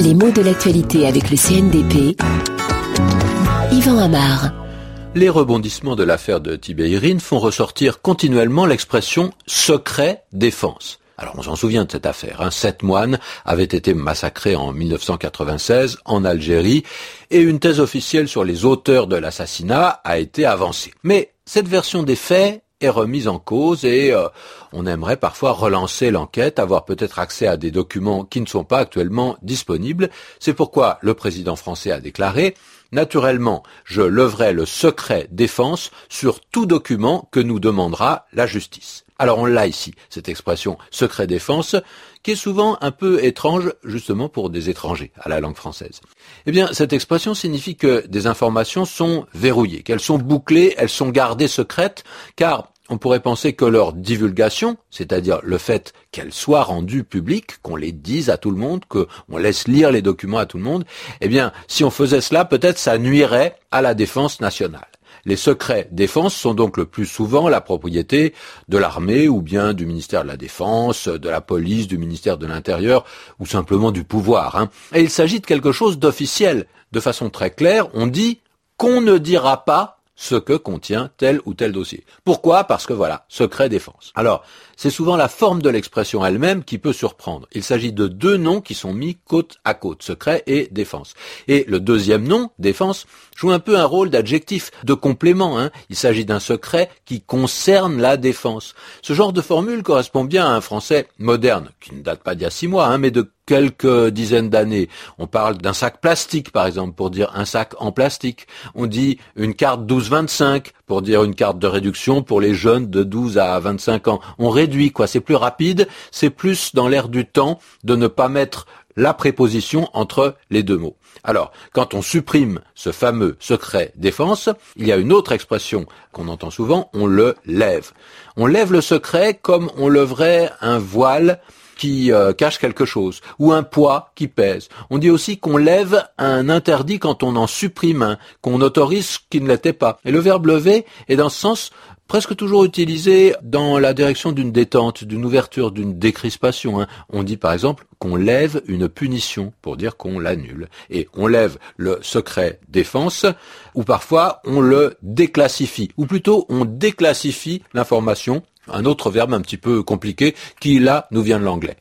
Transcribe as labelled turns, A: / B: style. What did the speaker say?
A: Les mots de l'actualité avec le CNDP. Yvan Amar.
B: Les rebondissements de l'affaire de Tibérine font ressortir continuellement l'expression secret défense. Alors on s'en souvient de cette affaire. Hein. Sept moines avaient été massacrés en 1996 en Algérie et une thèse officielle sur les auteurs de l'assassinat a été avancée. Mais cette version des faits est remise en cause et euh, on aimerait parfois relancer l'enquête, avoir peut-être accès à des documents qui ne sont pas actuellement disponibles. C'est pourquoi le président français a déclaré Naturellement, je leverai le secret défense sur tout document que nous demandera la justice. Alors on l'a ici, cette expression secret défense, qui est souvent un peu étrange justement pour des étrangers à la langue française. Eh bien, cette expression signifie que des informations sont verrouillées, qu'elles sont bouclées, elles sont gardées secrètes, car on pourrait penser que leur divulgation, c'est-à-dire le fait qu'elles soient rendues publiques, qu'on les dise à tout le monde, qu'on laisse lire les documents à tout le monde, eh bien, si on faisait cela, peut-être ça nuirait à la défense nationale. Les secrets défense sont donc le plus souvent la propriété de l'armée ou bien du ministère de la Défense, de la police, du ministère de l'Intérieur ou simplement du pouvoir. Hein. Et il s'agit de quelque chose d'officiel. De façon très claire, on dit qu'on ne dira pas ce que contient tel ou tel dossier. Pourquoi? Parce que voilà, secret défense. Alors, c'est souvent la forme de l'expression elle-même qui peut surprendre. Il s'agit de deux noms qui sont mis côte à côte, secret et défense. Et le deuxième nom, défense, joue un peu un rôle d'adjectif, de complément. Hein. Il s'agit d'un secret qui concerne la défense. Ce genre de formule correspond bien à un français moderne, qui ne date pas d'il y a six mois, hein, mais de quelques dizaines d'années. On parle d'un sac plastique, par exemple, pour dire un sac en plastique. On dit une carte 12-25 pour dire une carte de réduction pour les jeunes de 12 à 25 ans. On réduit, quoi? C'est plus rapide, c'est plus dans l'air du temps de ne pas mettre la préposition entre les deux mots. Alors, quand on supprime ce fameux secret défense, il y a une autre expression qu'on entend souvent, on le lève. On lève le secret comme on leverait un voile qui euh, cache quelque chose, ou un poids qui pèse. On dit aussi qu'on lève un interdit quand on en supprime un, qu'on autorise ce qui ne l'était pas. Et le verbe lever est dans ce sens presque toujours utilisé dans la direction d'une détente, d'une ouverture, d'une décrispation. Hein. On dit par exemple qu'on lève une punition pour dire qu'on l'annule. Et on lève le secret défense, ou parfois on le déclassifie, ou plutôt on déclassifie l'information un autre verbe un petit peu compliqué qui là nous vient de l'anglais.